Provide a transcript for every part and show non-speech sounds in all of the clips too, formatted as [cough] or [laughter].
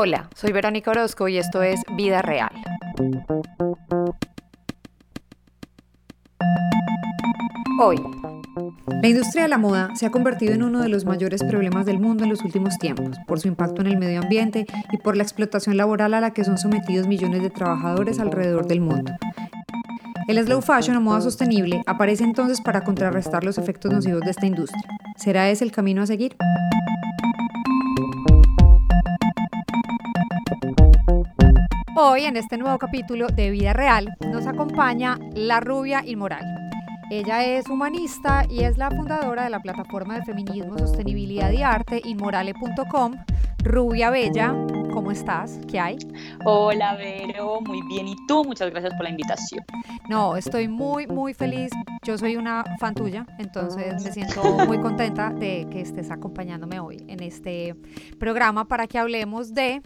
Hola, soy Verónica Orozco y esto es Vida Real. Hoy, la industria de la moda se ha convertido en uno de los mayores problemas del mundo en los últimos tiempos, por su impacto en el medio ambiente y por la explotación laboral a la que son sometidos millones de trabajadores alrededor del mundo. El slow fashion o moda sostenible aparece entonces para contrarrestar los efectos nocivos de esta industria. ¿Será ese el camino a seguir? Hoy, en este nuevo capítulo de Vida Real, nos acompaña la rubia inmoral. Ella es humanista y es la fundadora de la plataforma de feminismo, sostenibilidad y arte inmorale.com. Rubia Bella, ¿cómo estás? ¿Qué hay? Hola, Vero, muy bien. ¿Y tú? Muchas gracias por la invitación. No, estoy muy, muy feliz. Yo soy una fan tuya, entonces me siento [laughs] muy contenta de que estés acompañándome hoy en este programa para que hablemos de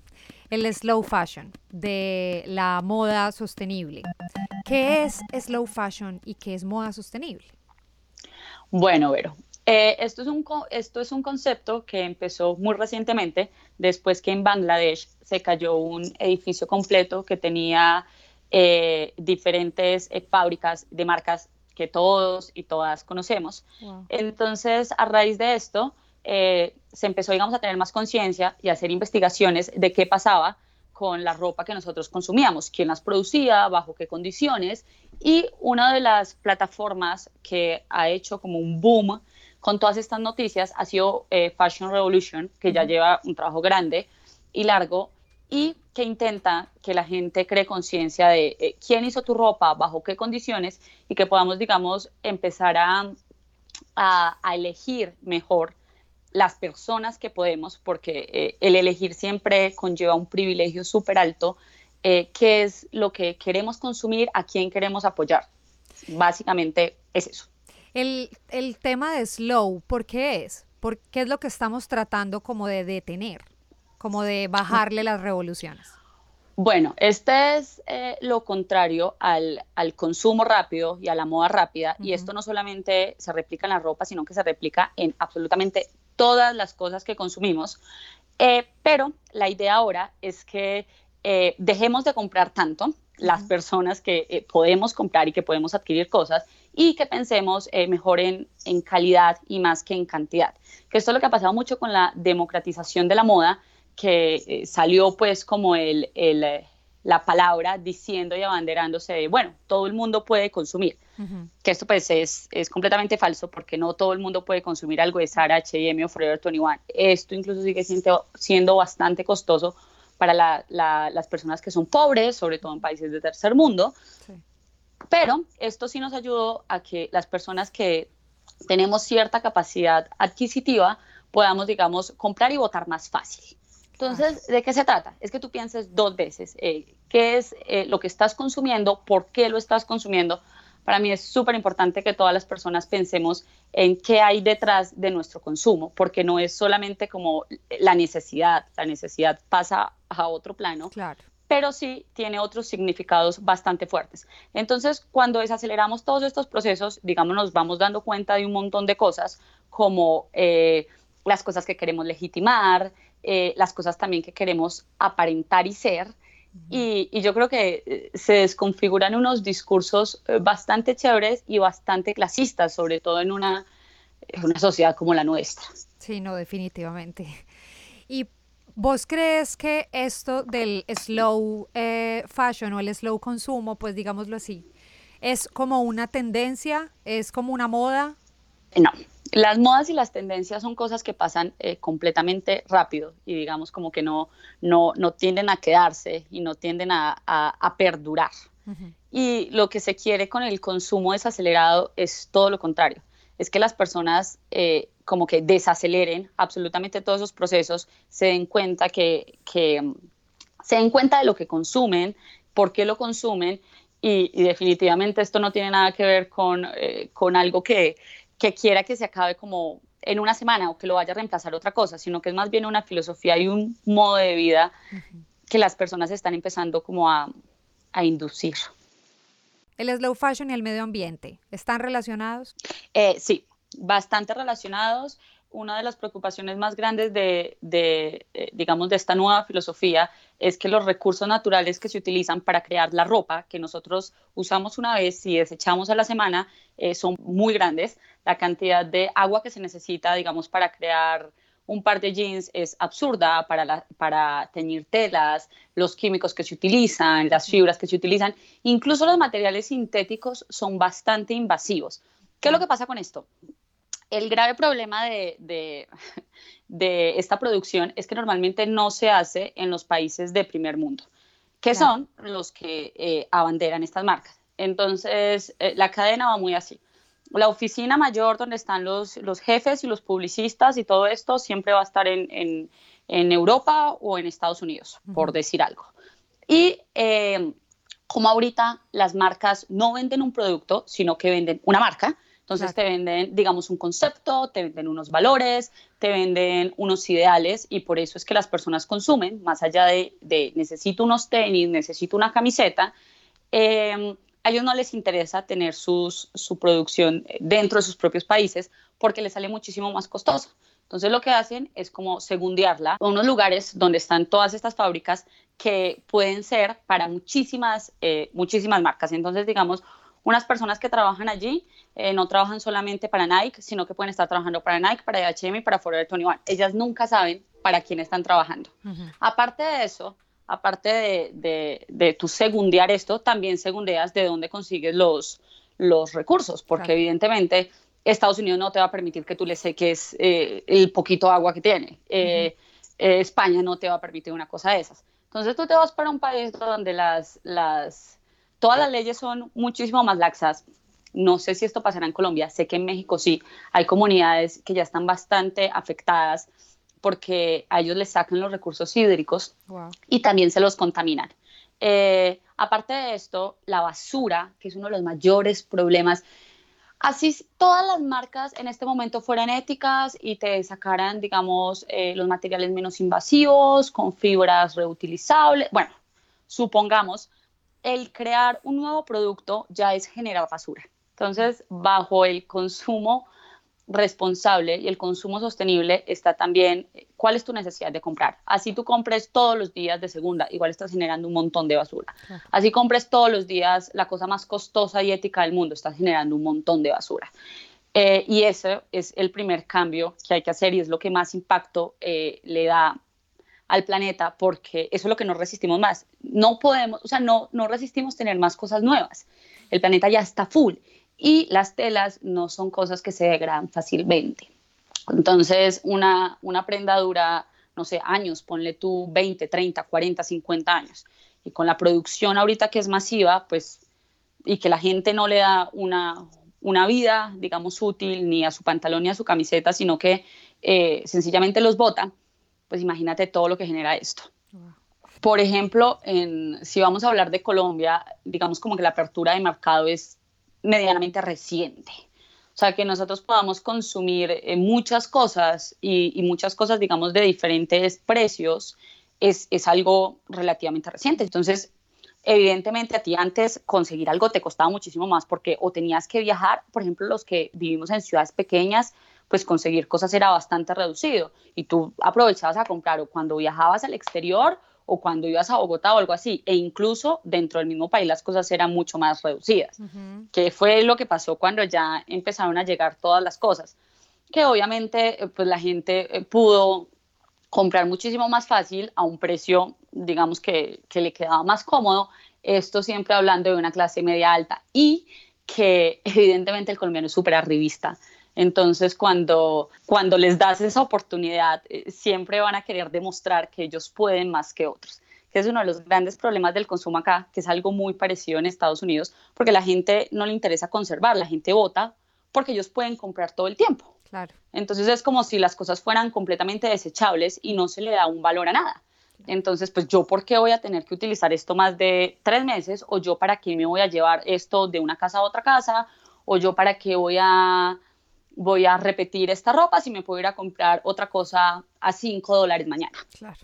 el slow fashion, de la moda sostenible. ¿Qué es slow fashion y qué es moda sostenible? Bueno, Vero, eh, esto, es un, esto es un concepto que empezó muy recientemente, después que en Bangladesh se cayó un edificio completo que tenía eh, diferentes eh, fábricas de marcas que todos y todas conocemos. Entonces, a raíz de esto, se empezó, digamos, a tener más conciencia y a hacer investigaciones de qué pasaba con la ropa que nosotros consumíamos, quién las producía, bajo qué condiciones. Y una de las plataformas que ha hecho como un boom con todas estas noticias ha sido eh, Fashion Revolution, que ya lleva un trabajo grande y largo y que intenta que la gente cree conciencia de eh, quién hizo tu ropa, bajo qué condiciones y que podamos, digamos, empezar a, a elegir mejor las personas que podemos, porque eh, el elegir siempre conlleva un privilegio súper alto, eh, qué es lo que queremos consumir, a quién queremos apoyar. Básicamente es eso. El, el tema de slow, ¿por qué es? ¿Por qué es lo que estamos tratando como de detener, como de bajarle las revoluciones? Bueno, este es eh, lo contrario al, al, consumo rápido y a la moda rápida. Y esto no solamente se replica en la ropa, sino que se replica en absolutamente todas las cosas que consumimos. Eh, pero la idea ahora es que eh, dejemos de comprar tanto las personas que eh, podemos comprar y que podemos adquirir cosas y que pensemos mejor en, en, calidad y más que en cantidad. Que esto es lo que ha pasado mucho con la democratización de la moda, que salió pues como el, el la palabra diciendo y abanderándose de, bueno, todo el mundo puede consumir. Que esto pues es, es, completamente falso porque no todo el mundo puede consumir algo de Zara, H&M o Forever 21. Esto incluso sigue siendo, siendo bastante costoso para la, las personas que son pobres, sobre todo en países de tercer mundo. Pero esto sí nos ayudó a que las personas que tenemos cierta capacidad adquisitiva podamos, digamos, comprar y votar más fácil. Entonces, ¿de qué se trata? Es que tú pienses dos veces eh, qué es eh, lo que estás consumiendo, por qué lo estás consumiendo. Para mí es súper importante que todas las personas pensemos en qué hay detrás de nuestro consumo, porque no es solamente como la necesidad, la necesidad pasa a otro plano, claro. pero sí tiene otros significados bastante fuertes. Entonces, cuando desaceleramos todos estos procesos, digamos, nos vamos dando cuenta de un montón de cosas, como eh, las cosas que queremos legitimar, eh, las cosas también que queremos aparentar y ser. Y, yo creo que eh, se desconfiguran unos discursos eh, bastante chéveres y bastante clasistas, sobre todo en una, una sociedad como la nuestra. Sí, no, definitivamente. ¿Y vos crees que esto del slow fashion o el slow consumo, pues digámoslo así, es como una tendencia, es como una moda? No, las modas y las tendencias son cosas que pasan eh, completamente rápido y digamos como que no, no, no tienden a quedarse y no tienden a, perdurar. Y lo que se quiere con el consumo desacelerado es todo lo contrario, es que las personas eh, como que desaceleren absolutamente todos esos procesos, se den cuenta que, que se den cuenta de lo que consumen, por qué lo consumen y, definitivamente esto no tiene nada que ver con, eh, con algo que que quiera que se acabe como en una semana o que lo vaya a reemplazar otra cosa, sino que es más bien una filosofía y un modo de vida que las personas están empezando como a, a, inducir. ¿El slow fashion y el medio ambiente están relacionados? Eh, sí, bastante relacionados. Una de las preocupaciones más grandes de, de eh, digamos, de esta nueva filosofía es que los recursos naturales que se utilizan para crear la ropa que nosotros usamos una vez y desechamos a la semana eh, son muy grandes. La cantidad de agua que se necesita, digamos, para crear un par de jeans es absurda para, para teñir telas, los químicos que se utilizan, las fibras que se utilizan, incluso los materiales sintéticos son bastante invasivos. ¿Qué es lo que pasa con esto? El grave problema de, [laughs] de, esta producción es que normalmente no se hace en los países de primer mundo, que son los que eh, abanderan estas marcas. Entonces, eh, la cadena va muy así la oficina mayor donde están los, los jefes y los publicistas y todo esto siempre va a estar en, en, Europa o en Estados Unidos, por decir algo. Y eh, como ahorita las marcas no venden un producto, sino que venden una marca, entonces te venden, digamos, un concepto, te venden unos valores, te venden unos ideales y por eso es que las personas consumen, más allá de, de necesito unos tenis, necesito una camiseta. Eh, a ellos no les interesa tener sus, su producción dentro de sus propios países porque les sale muchísimo más costoso. Entonces lo que hacen es como segundearla a unos lugares donde están todas estas fábricas que pueden ser para muchísimas, eh, muchísimas marcas. Entonces, digamos, unas personas que trabajan allí eh, no trabajan solamente para Nike, sino que pueden estar trabajando para Nike, para H&M y para Forever 21. Ellas nunca saben para quién están trabajando. Aparte de eso, aparte de, de, tu segundear esto, también segundeas de dónde consigues los, los recursos, porque evidentemente Estados Unidos no te va a permitir que tú le seques eh, el poquito agua que tiene. Eh, eh, España no te va a permitir una cosa de esas. Entonces tú te vas para un país donde las, las, todas las leyes son muchísimo más laxas. No sé si esto pasará en Colombia, sé que en México sí, hay comunidades que ya están bastante afectadas porque a ellos les sacan los recursos hídricos y también se los contaminan. Eh, aparte de esto, la basura, que es uno de los mayores problemas, así todas las marcas en este momento fueran éticas y te sacaran, digamos, eh, los materiales menos invasivos, con fibras reutilizables, bueno, supongamos, el crear un nuevo producto ya es generar basura. Entonces, bajo el consumo responsable y el consumo sostenible está también eh, cuál es tu necesidad de comprar. Así tú compres todos los días de segunda, igual estás generando un montón de basura. Así compres todos los días la cosa más costosa y ética del mundo, estás generando un montón de basura. Eh, y ese es el primer cambio que hay que hacer y es lo que más impacto eh, le da al planeta porque eso es lo que nos resistimos más. No podemos, o sea, no, no resistimos tener más cosas nuevas. El planeta ya está full y las telas no son cosas que se degradan fácilmente. Entonces, una, una prenda dura, no sé, años, ponle tú 20, 30, 40, 50 años. Y con la producción ahorita que es masiva, pues, y que la gente no le da una, una vida, digamos, útil ni a su pantalón ni a su camiseta, sino que eh, sencillamente los bota, pues imagínate todo lo que genera esto. Por ejemplo, en, si vamos a hablar de Colombia, digamos como que la apertura de mercado es medianamente reciente. O sea, que nosotros podamos consumir eh, muchas cosas y, muchas cosas, digamos, de diferentes precios, es, es algo relativamente reciente. Entonces, evidentemente a ti antes conseguir algo te costaba muchísimo más porque o tenías que viajar, por ejemplo, los que vivimos en ciudades pequeñas, pues conseguir cosas era bastante reducido. Y tú aprovechabas a comprar o cuando viajabas al exterior o cuando ibas a Bogotá o algo así, e incluso dentro del mismo país las cosas eran mucho más reducidas, que fue lo que pasó cuando ya empezaron a llegar todas las cosas, que obviamente eh, pues la gente eh, pudo comprar muchísimo más fácil a un precio, digamos que, que le quedaba más cómodo, esto siempre hablando de una clase media alta y que [laughs] evidentemente el colombiano es súper arribista, entonces, cuando, cuando les das esa oportunidad, eh, siempre van a querer demostrar que ellos pueden más que otros que es uno de los grandes problemas del consumo acá, que es algo muy parecido en Estados Unidos, porque la gente no le interesa conservar, la gente vota porque ellos pueden comprar todo el tiempo. Claro. Entonces es como si las cosas fueran completamente desechables y no se le da un valor a nada. Entonces, pues yo, ¿por qué voy a tener que utilizar esto más de tres meses? ¿O yo para qué me voy a llevar esto de una casa a otra casa? ¿O yo para qué voy a voy a repetir esta ropa si me puedo ir a comprar otra cosa a 5 dólares mañana. Claro.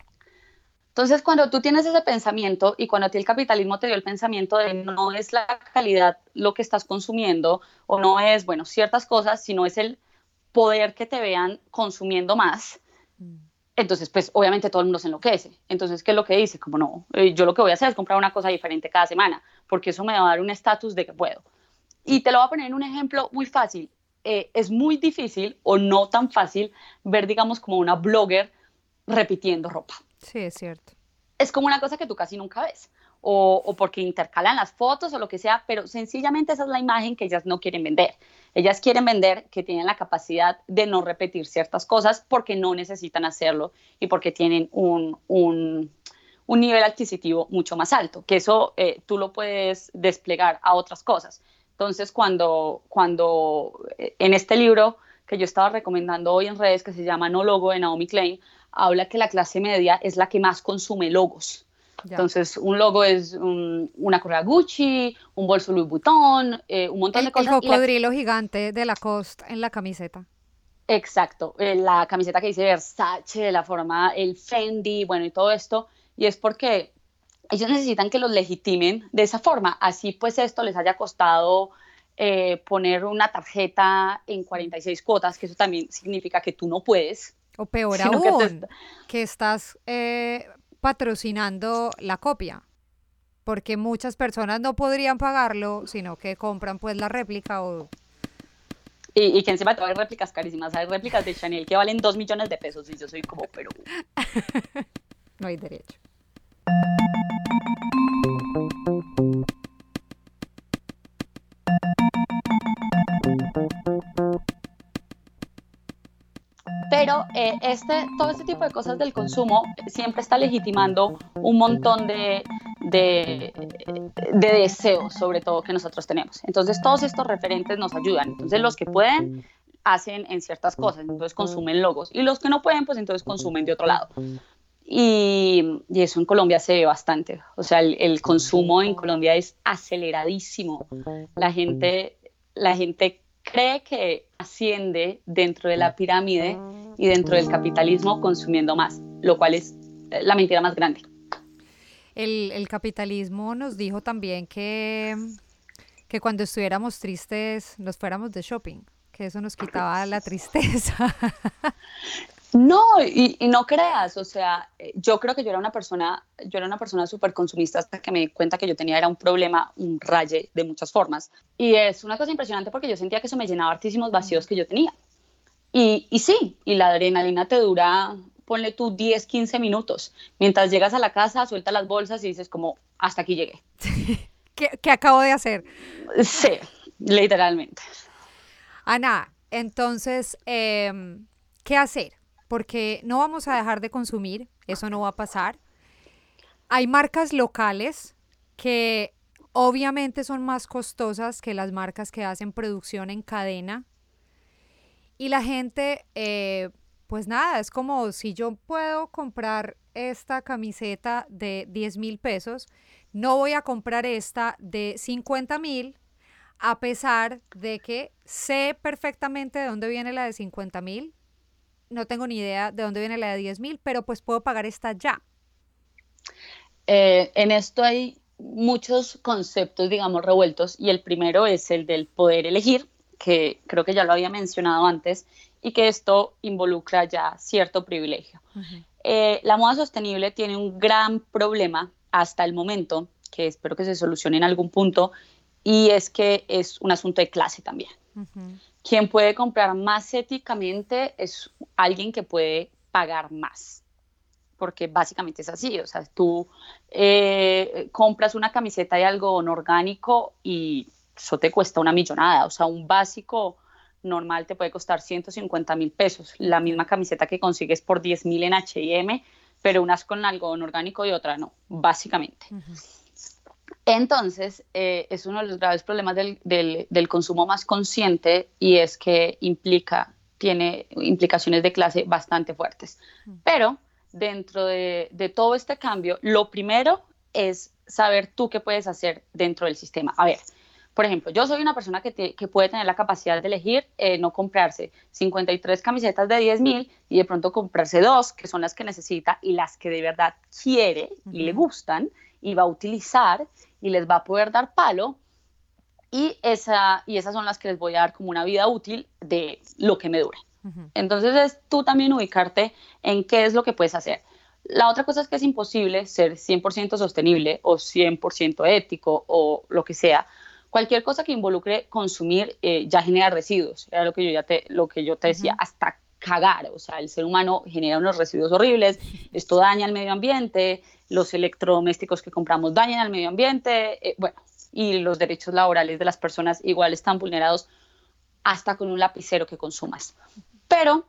Entonces, cuando tú tienes ese pensamiento y cuando a ti el capitalismo te dio el pensamiento de no es la calidad lo que estás consumiendo o no es, bueno, ciertas cosas, sino es el poder que te vean consumiendo más, mm. entonces pues obviamente todo el mundo se enloquece. Entonces, ¿qué es lo que dice? Como no, eh, yo lo que voy a hacer es comprar una cosa diferente cada semana, porque eso me va a dar un estatus de que puedo. Y te lo voy a poner en un ejemplo muy fácil. Eh, es muy difícil o no tan fácil ver, digamos, como una blogger repitiendo ropa. Sí, es cierto. Es como una cosa que tú casi nunca ves. O, o, porque intercalan las fotos o lo que sea, pero sencillamente esa es la imagen que ellas no quieren vender. Ellas quieren vender que tienen la capacidad de no repetir ciertas cosas porque no necesitan hacerlo y porque tienen un, un, un nivel adquisitivo mucho más alto, que eso eh, tú lo puedes desplegar a otras cosas. Entonces, cuando, cuando eh, en este libro que yo estaba recomendando hoy en redes, que se llama No Logo de Naomi Klein, habla que la clase media es la que más consume logos. Entonces, un logo es una correa Gucci, un bolso Louis Vuitton, eh, un montón de cosas. El cocodrilo gigante de Lacoste en la camiseta. Exacto, eh, la camiseta que dice Versace, la forma, el Fendi, bueno, y todo esto. Y es porque ellos necesitan que los legitimen de esa forma. Así pues esto les haya costado eh, poner una tarjeta en 46 cuotas, que eso también significa que tú no puedes. O peor aún, que, estás patrocinando la copia, porque muchas personas no podrían pagarlo, sino que compran pues la réplica o... Y, y que encima te hay réplicas carísimas, hay réplicas de Chanel que valen dos millones de pesos y yo soy como, pero... [laughs] no hay derecho. Pero eh, este, todo este tipo de cosas del consumo siempre está legitimando un montón de, de, deseos, sobre todo, que nosotros tenemos. Entonces, todos estos referentes nos ayudan. Entonces, los que pueden hacen en ciertas cosas, entonces consumen logos. Y los que no pueden, pues entonces consumen de otro lado. Y, y, eso en Colombia se ve bastante. O sea, el, el, consumo en Colombia es aceleradísimo. La gente, la gente cree que asciende dentro de la pirámide y dentro del capitalismo consumiendo más, lo cual es eh, la mentira más grande. El, capitalismo nos dijo también que, que cuando estuviéramos tristes nos fuéramos de shopping, que eso nos quitaba la tristeza. No, y, no creas, o sea, eh, yo creo que yo era una persona, yo era una persona súper consumista hasta que me di cuenta que yo tenía era un problema, un raye de muchas formas. Y es una cosa impresionante porque yo sentía que eso me llenaba hartísimos vacíos que yo tenía. Y, y sí, y la adrenalina te dura, ponle tú 10, 15 minutos. Mientras llegas a la casa, sueltas las bolsas y dices como, hasta aquí llegué. [laughs] ¿Qué, ¿Qué acabo de hacer? Sí, literalmente. Ana, entonces, eh, ¿qué hacer? porque no vamos a dejar de consumir, eso no va a pasar. Hay marcas locales que obviamente son más costosas que las marcas que hacen producción en cadena. Y la gente, eh, pues nada, es como si yo puedo comprar esta camiseta de 10 mil pesos, no voy a comprar esta de 50 mil, a pesar de que sé perfectamente de dónde viene la de 50 mil, no tengo ni idea de dónde viene la de 10 mil, pero pues puedo pagar esta ya. Eh, en esto hay muchos conceptos, digamos, revueltos y el primero es el del poder elegir, que creo que ya lo había mencionado antes, y que esto involucra ya cierto privilegio. Eh, la moda sostenible tiene un gran problema hasta el momento, que espero que se solucione en algún punto, y es que es un asunto de clase también. Quien puede comprar más éticamente es alguien que puede pagar más, porque básicamente es así, o sea, tú eh, compras una camiseta de algodón orgánico y eso te cuesta una millonada, o sea, un básico normal te puede costar 150 mil pesos, la misma camiseta que consigues por 10 mil en H&M, pero unas con algodón orgánico y otra no, básicamente. Entonces, eh, es uno de los graves problemas del, consumo más consciente y es que implica, tiene implicaciones de clase bastante fuertes. Pero dentro de, todo este cambio, lo primero es saber tú qué puedes hacer dentro del sistema. A ver, por ejemplo, yo soy una persona que, puede tener la capacidad de elegir eh, no comprarse 53 camisetas de 10 mil y de pronto comprarse dos, que son las que necesita y las que de verdad quiere y le gustan y va a utilizar y les va a poder dar palo. Y, esa, y esas son las que les voy a dar como una vida útil de lo que me dure. Entonces es tú también ubicarte en qué es lo que puedes hacer. La otra cosa es que es imposible ser 100% sostenible o 100% ético o lo que sea. Cualquier cosa que involucre consumir eh, ya genera residuos. Era lo que yo ya te, lo que yo te decía, hasta cagar. O sea, el ser humano genera unos residuos horribles. Esto daña al medio ambiente. Los electrodomésticos que compramos dañan al medio ambiente. Eh, bueno, y los derechos laborales de las personas igual están vulnerados hasta con un lapicero que consumas. Pero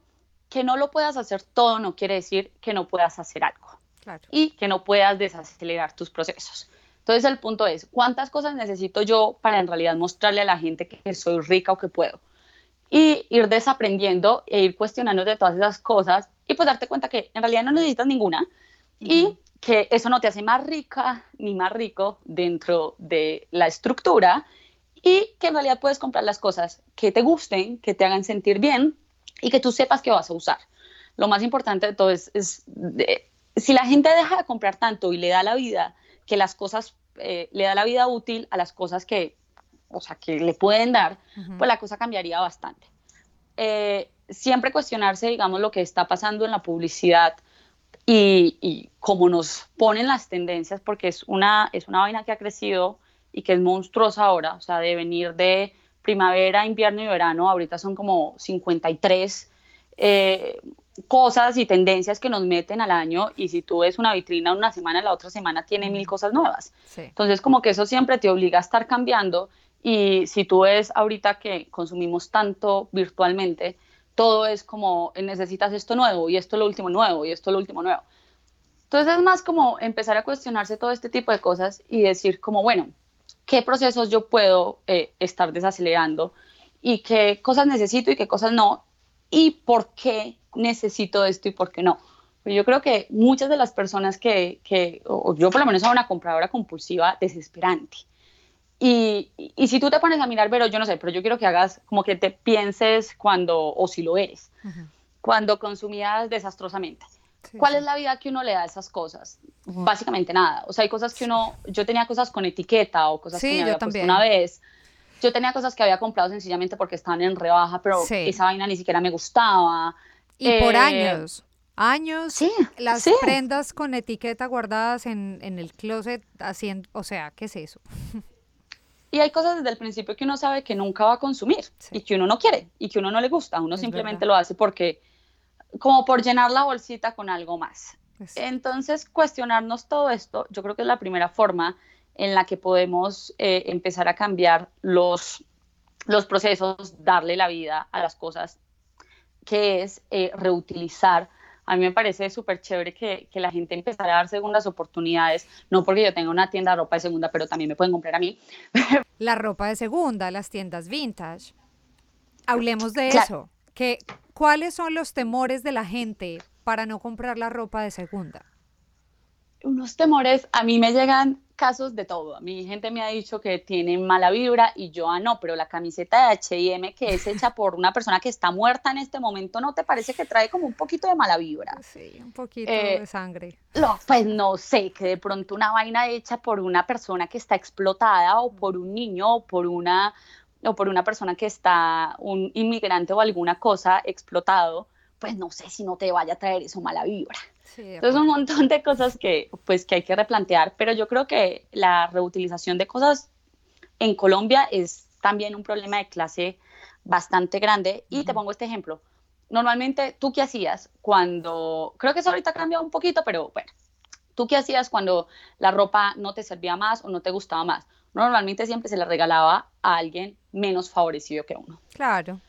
que no lo puedas hacer todo no quiere decir que no puedas hacer algo y que no puedas desacelerar tus procesos. Entonces el punto es, ¿cuántas cosas necesito yo para en realidad mostrarle a la gente que soy rica o que puedo? Y ir desaprendiendo e ir cuestionando de todas esas cosas y pues darte cuenta que en realidad no necesitas ninguna y que eso no te hace más rica ni más rico dentro de la estructura y que en realidad puedes comprar las cosas que te gusten, que te hagan sentir bien y que tú sepas que vas a usar. Lo más importante de todo es, si la gente deja de comprar tanto y le da la vida, que las cosas, eh, le da la vida útil a las cosas que, o sea, que le pueden dar, pues la cosa cambiaría bastante. Eh, siempre cuestionarse, digamos, lo que está pasando en la publicidad y, y, cómo nos ponen las tendencias, porque es una, es una vaina que ha crecido y que es monstruosa ahora, o sea, de venir de primavera, invierno y verano, ahorita son como 53 eh, cosas y tendencias que nos meten al año y si tú ves una vitrina una semana, la otra semana tiene mil cosas nuevas. Entonces como que eso siempre te obliga a estar cambiando y si tú ves ahorita que consumimos tanto virtualmente, todo es como necesitas esto nuevo y esto lo último nuevo y esto lo último nuevo. Entonces es más como empezar a cuestionarse todo este tipo de cosas y decir como, bueno, qué procesos yo puedo eh, estar desacelerando y qué cosas necesito y qué cosas no y por qué necesito esto y por qué no. Pues yo creo que muchas de las personas que, que o yo por lo menos soy una compradora compulsiva desesperante. Y, y, si tú te pones a mirar, pero yo no sé, pero yo quiero que hagas como que te pienses cuando, o si lo eres, cuando consumías desastrosamente. ¿Cuál es la vida que uno le da a esas cosas? Básicamente nada. O sea, hay cosas que uno, yo tenía cosas con etiqueta o cosas que me había puesto una vez. Yo tenía cosas que había comprado sencillamente porque estaban en rebaja, pero esa vaina ni siquiera me gustaba. Y por eh, años. Años, sí, las prendas con etiqueta guardadas en, en el closet haciendo, o sea, ¿qué es eso? [laughs] Y hay cosas desde el principio que uno sabe que nunca va a consumir y que uno no quiere y que uno no le gusta. Uno simplemente lo hace porque como por llenar la bolsita con algo más. Entonces, cuestionarnos todo esto, yo creo que es la primera forma en la que podemos eh, empezar a cambiar los, los procesos, darle la vida a las cosas, que es eh, reutilizar. A mí me parece súper chévere que, que, la gente empezara a dar segundas oportunidades, no porque yo tenga una tienda de ropa de segunda, pero también me pueden comprar a mí. [laughs] La ropa de segunda, las tiendas vintage. Hablemos de eso. Que, ¿Cuáles son los temores de la gente para no comprar la ropa de segunda? Unos temores, a mí me llegan casos de todo. A mi gente me ha dicho que tienen mala vibra y yo, ah, no, pero la camiseta de HM que es hecha [laughs] por una persona que está muerta en este momento, ¿no te parece que trae como un poquito de mala vibra? Sí, un poquito eh, de sangre. No, pues no sé, que de pronto una vaina hecha por una persona que está explotada o por un niño o por una o por una persona que está, un inmigrante o alguna cosa explotado, pues no sé si no te vaya a traer eso mala vibra. Entonces un montón de cosas que, pues, que hay que replantear, pero yo creo que la reutilización de cosas en Colombia es también un problema de clase bastante grande. Y te pongo este ejemplo. Normalmente, ¿tú qué hacías cuando, creo que eso ahorita ha cambiado un poquito, pero bueno, ¿tú qué hacías cuando la ropa no te servía más o no te gustaba más? Normalmente siempre se la regalaba a alguien menos favorecido que uno. Claro.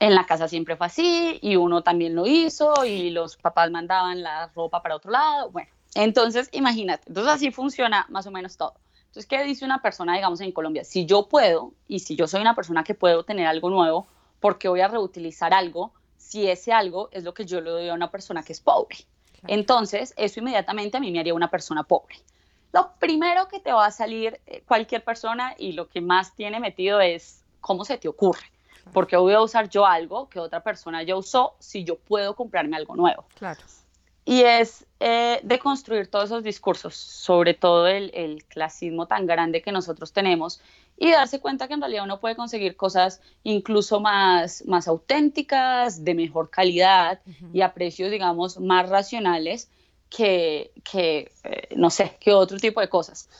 En la casa siempre fue así y uno también lo hizo y los papás mandaban la ropa para otro lado. Bueno, entonces imagínate, entonces así funciona más o menos todo. Entonces, ¿qué dice una persona, digamos, en Colombia? Si yo puedo y si yo soy una persona que puedo tener algo nuevo, ¿por qué voy a reutilizar algo si ese algo es lo que yo le doy a una persona que es pobre? Entonces, eso inmediatamente a mí me haría una persona pobre. Lo primero que te va a salir eh, cualquier persona y lo que más tiene metido es cómo se te ocurre. Porque voy a usar yo algo que otra persona ya usó si yo puedo comprarme algo nuevo. Claro. y es eh, de construir todos esos discursos, sobre todo el, el, clasismo tan grande que nosotros tenemos, y darse cuenta que en realidad uno puede conseguir cosas incluso más, más auténticas, de mejor calidad y a precios, digamos, más racionales que, que eh, no sé, que otro tipo de cosas.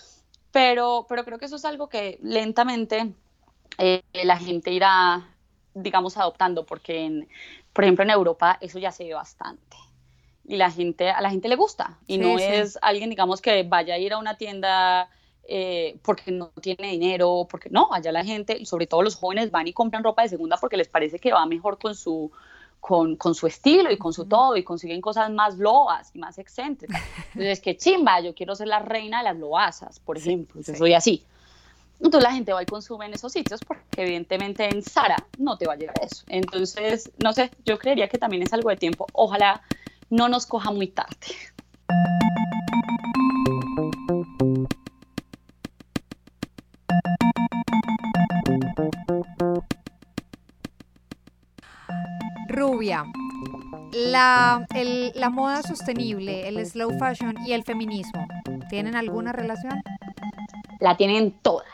Pero, pero creo que eso es algo que lentamente eh, la gente irá, digamos, adoptando, porque, en, por ejemplo, en Europa eso ya se ve bastante. Y la gente, a la gente le gusta. Y no es alguien, digamos, que vaya a ir a una tienda eh, porque no tiene dinero, porque no, allá la gente, sobre todo los jóvenes, van y compran ropa de segunda porque les parece que va mejor con su, con, con su estilo y con su todo y consiguen cosas más loas y más excéntricas. [laughs] Entonces, que chimba, yo quiero ser la reina de las loasas, por ejemplo, yo soy así. Entonces la gente va y consume en esos sitios porque evidentemente en Sara no te va a llegar eso. Entonces, no sé, yo creería que también es algo de tiempo. Ojalá no nos coja muy tarde. Rubia, la, la, moda sostenible, el slow fashion y el feminismo, ¿tienen alguna relación? La tienen toda,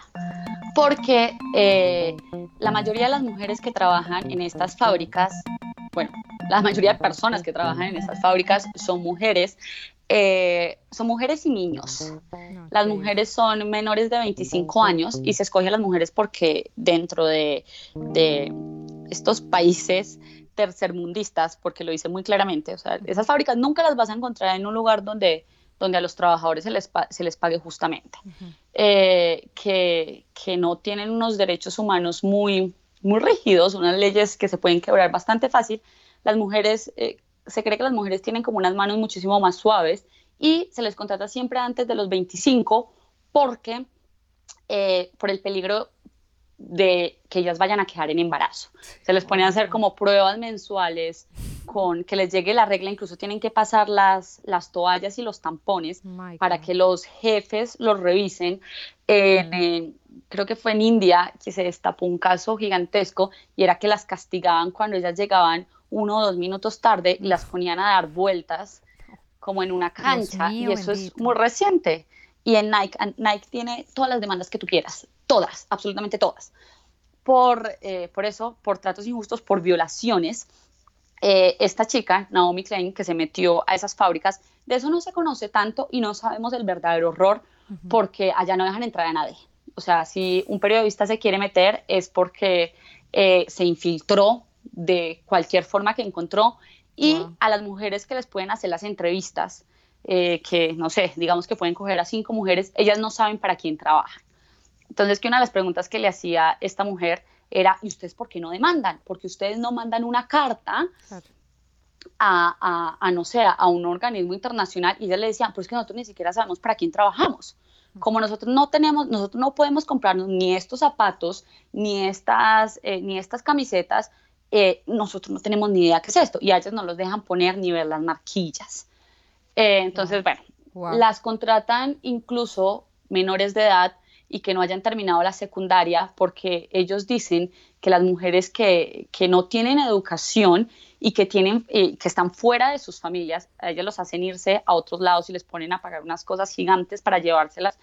porque eh, la mayoría de las mujeres que trabajan en estas fábricas, bueno, la mayoría de personas que trabajan en esas fábricas son mujeres, eh, son mujeres y niños. Las mujeres son menores de 25 años y se escoge a las mujeres porque dentro de, de estos países tercermundistas, porque lo dice muy claramente, o sea, esas fábricas nunca las vas a encontrar en un lugar donde, donde a los trabajadores se les, se les pague justamente, eh, que, que no tienen unos derechos humanos muy, muy rígidos, unas leyes que se pueden quebrar bastante fácil, las mujeres, eh, se cree que las mujeres tienen como unas manos muchísimo más suaves y se les contrata siempre antes de los 25 porque eh, por el peligro de que ellas vayan a quedar en embarazo. Se les pone a hacer como pruebas mensuales con que les llegue la regla, incluso tienen que pasar las, las toallas y los tampones para que los jefes los revisen. creo que fue en India que se destapó un caso gigantesco y era que las castigaban cuando ellas llegaban uno o dos minutos tarde y las ponían a dar vueltas como en una cancha y eso es muy reciente. Y en Nike, Nike tiene todas las demandas que tú quieras, todas, absolutamente todas. Por, eh, por eso, por tratos injustos, por violaciones, eh, esta chica, Naomi Klein, que se metió a esas fábricas, de eso no se conoce tanto y no sabemos el verdadero horror porque allá no dejan entrar a nadie. O sea, si un periodista se quiere meter es porque eh, se infiltró de cualquier forma que encontró y a las mujeres que les pueden hacer las entrevistas, eh, que no sé, digamos que pueden coger a cinco mujeres, ellas no saben para quién trabajan. Entonces, que una de las preguntas que le hacía esta mujer era, ¿y ustedes por qué no demandan? Porque ustedes no mandan una carta a, a, no sé, a un organismo internacional y ella le decía, pues que nosotros ni siquiera sabemos para quién trabajamos. Como nosotros no tenemos, nosotros no podemos comprarnos ni estos zapatos, ni estas, eh, ni estas camisetas, eh, nosotros no tenemos ni idea qué es esto y a ellos no los dejan poner ni ver las marquillas. Eh, entonces, bueno, las contratan incluso menores de edad y que no hayan terminado la secundaria porque ellos dicen que las mujeres que, que no tienen educación y que, tienen, eh, que están fuera de sus familias, a ellas los hacen irse a otros lados y les ponen a pagar unas cosas gigantes para llevárselas,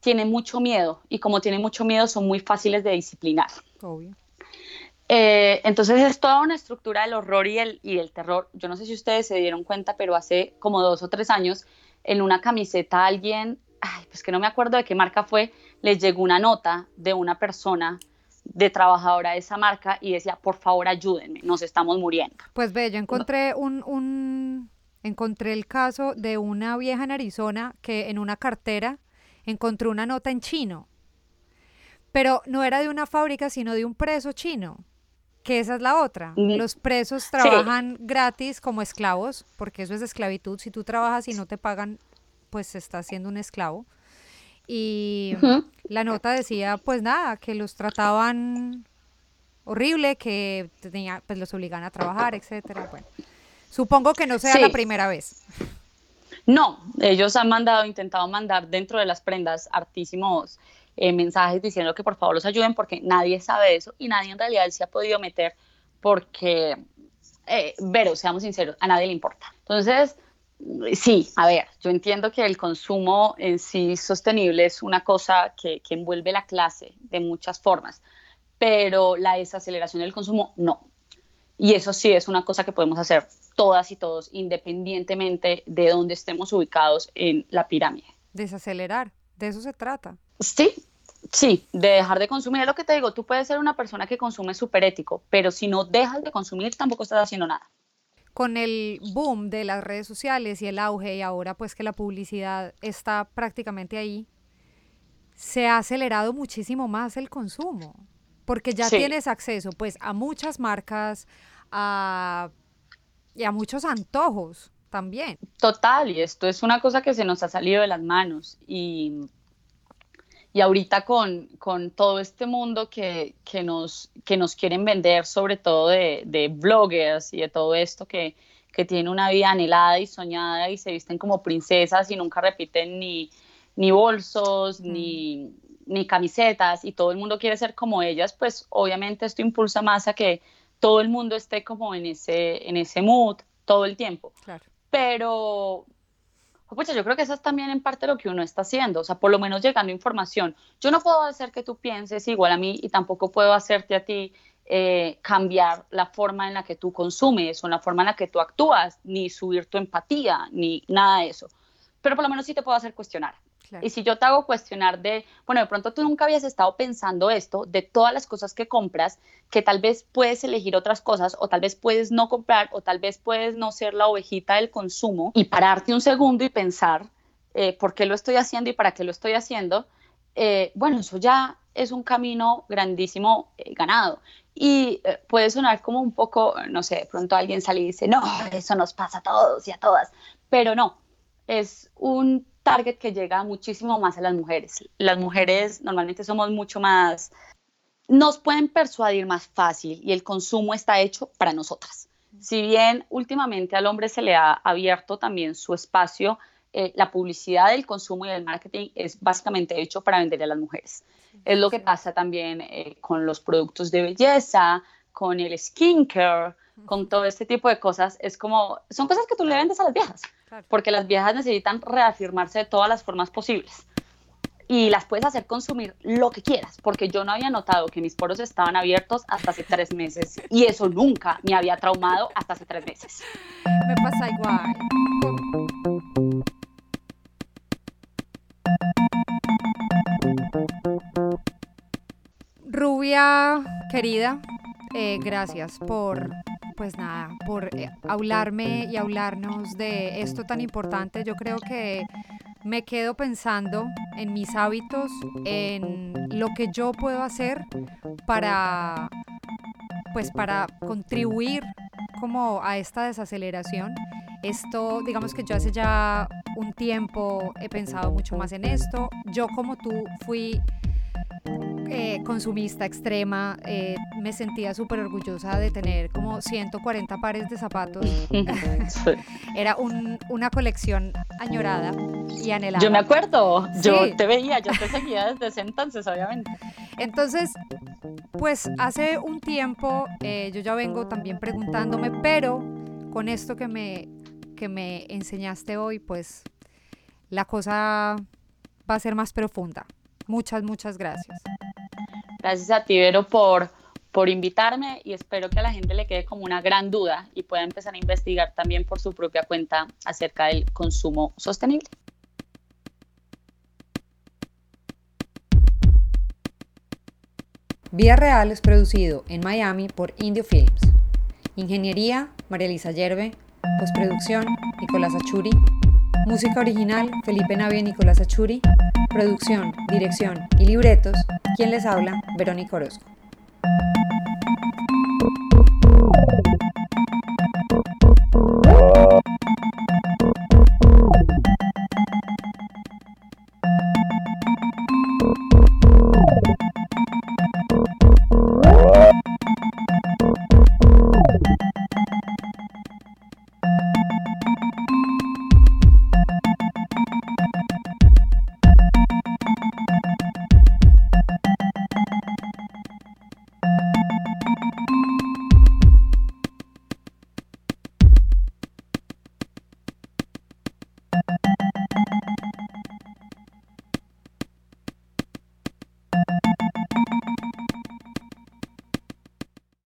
tienen mucho miedo y como tienen mucho miedo son muy fáciles de disciplinar. Obvio. Eh, entonces es toda una estructura del horror y el, y el terror. Yo no sé si ustedes se dieron cuenta, pero hace como dos o tres años en una camiseta alguien, pues que no me acuerdo de qué marca fue, les llegó una nota de una persona de trabajadora de esa marca y decía, por favor ayúdenme, nos estamos muriendo. Pues ve, yo encontré un, un, encontré el caso de una vieja en Arizona que en una cartera encontró una nota en chino, pero no era de una fábrica, sino de un preso chino que esa es la otra. Los presos trabajan gratis como esclavos, porque eso es esclavitud. Si tú trabajas y no te pagan, pues estás siendo un esclavo. Y la nota decía, pues nada, que los trataban horrible, que tenía, pues los obligan a trabajar, etcétera. Bueno, supongo que no sea la primera vez. No, ellos han mandado, intentado mandar dentro de las prendas hartísimos eh, mensajes diciendo que por favor los ayuden porque nadie sabe eso y nadie en realidad se ha podido meter porque eh, Vero, seamos sinceros, a nadie le importa. Entonces, sí, a ver, yo entiendo que el consumo en sí sostenible es una cosa que, que envuelve la clase de muchas formas, pero la desaceleración del consumo no. Y eso sí es una cosa que podemos hacer todas y todos, independientemente de dónde estemos ubicados en la pirámide. Desacelerar, de eso se trata. Sí, sí, de dejar de consumir. Es lo que te digo, tú puedes ser una persona que consume súper ético, pero si no dejas de consumir, tampoco estás haciendo nada. Con el boom de las redes sociales y el auge, y ahora pues que la publicidad está prácticamente ahí, se ha acelerado muchísimo más el consumo, porque ya tienes acceso pues a muchas marcas, a y a muchos antojos también. Total, y esto es una cosa que se nos ha salido de las manos y, y ahorita con, con todo este mundo que, que, nos, que nos quieren vender, sobre todo de, de bloggers y de todo esto que, que tiene una vida anhelada y soñada y se visten como princesas y nunca repiten ni, ni bolsos, ni, ni camisetas y todo el mundo quiere ser como ellas, pues obviamente esto impulsa más a que todo el mundo esté como en ese, en ese mood todo el tiempo. Claro. Pero, pues yo creo que eso es también en parte lo que uno está haciendo, o sea, por lo menos llegando información. Yo no puedo hacer que tú pienses igual a mí y tampoco puedo hacerte a ti eh, cambiar la forma en la que tú consumes o la forma en la que tú actúas, ni subir tu empatía, ni nada de eso. Pero por lo menos sí te puedo hacer cuestionar. Y si yo te hago cuestionar de, bueno, de pronto tú nunca habías estado pensando esto, de todas las cosas que compras, que tal vez puedes elegir otras cosas o tal vez puedes no comprar o tal vez puedes no ser la ovejita del consumo y pararte un segundo y pensar eh, por qué lo estoy haciendo y para qué lo estoy haciendo, eh, bueno, eso ya es un camino grandísimo eh, ganado. Y puede sonar como un poco, no sé, de pronto alguien sale y dice, no, eso nos pasa a todos y a todas, pero no, es un target que llega muchísimo más a las mujeres. Las mujeres normalmente somos mucho más, nos pueden persuadir más fácil y el consumo está hecho para nosotras. Si bien últimamente al hombre se le ha abierto también su espacio, eh, la publicidad del consumo y del marketing es básicamente hecho para vender a las mujeres. Es lo que pasa también eh, con los productos de belleza, con el skincare, con todo este tipo de cosas. Es como, son cosas que tú le vendes a las viejas porque las viejas necesitan reafirmarse de todas las formas posibles. Y las puedes hacer consumir lo que quieras, porque yo no había notado que mis poros estaban abiertos hasta hace tres meses. Y eso nunca me había traumado hasta hace tres meses. Me pasa igual. Rubia, querida, eh, gracias por pues nada, por eh, hablarme y hablarnos de esto tan importante. Yo creo que me quedo pensando en mis hábitos, en lo que yo puedo hacer para pues para contribuir como a esta desaceleración. Esto, digamos que yo hace ya un tiempo he pensado mucho más en esto. Yo como tú fui eh, consumista extrema, eh, me sentía súper orgullosa de tener como 140 pares de zapatos. [laughs] Era una colección añorada y anhelada. Yo me acuerdo, yo te veía, yo te seguía desde ese entonces, obviamente. Entonces, pues hace un tiempo eh, yo ya vengo también preguntándome, pero con esto que me, que me enseñaste hoy, pues la cosa va a ser más profunda. Muchas, muchas gracias. Gracias a ti, Vero, por, por invitarme y espero que a la gente le quede como una gran duda y pueda empezar a investigar también por su propia cuenta acerca del consumo sostenible. Vía Real es producido en Miami por Indio Films. Ingeniería, María Elisa Yerbe. Postproducción, Nicolás Achuri. Música original, Felipe Navia y Nicolás Achuri. Producción, dirección y libretos, quien les habla, Verónica Orozco.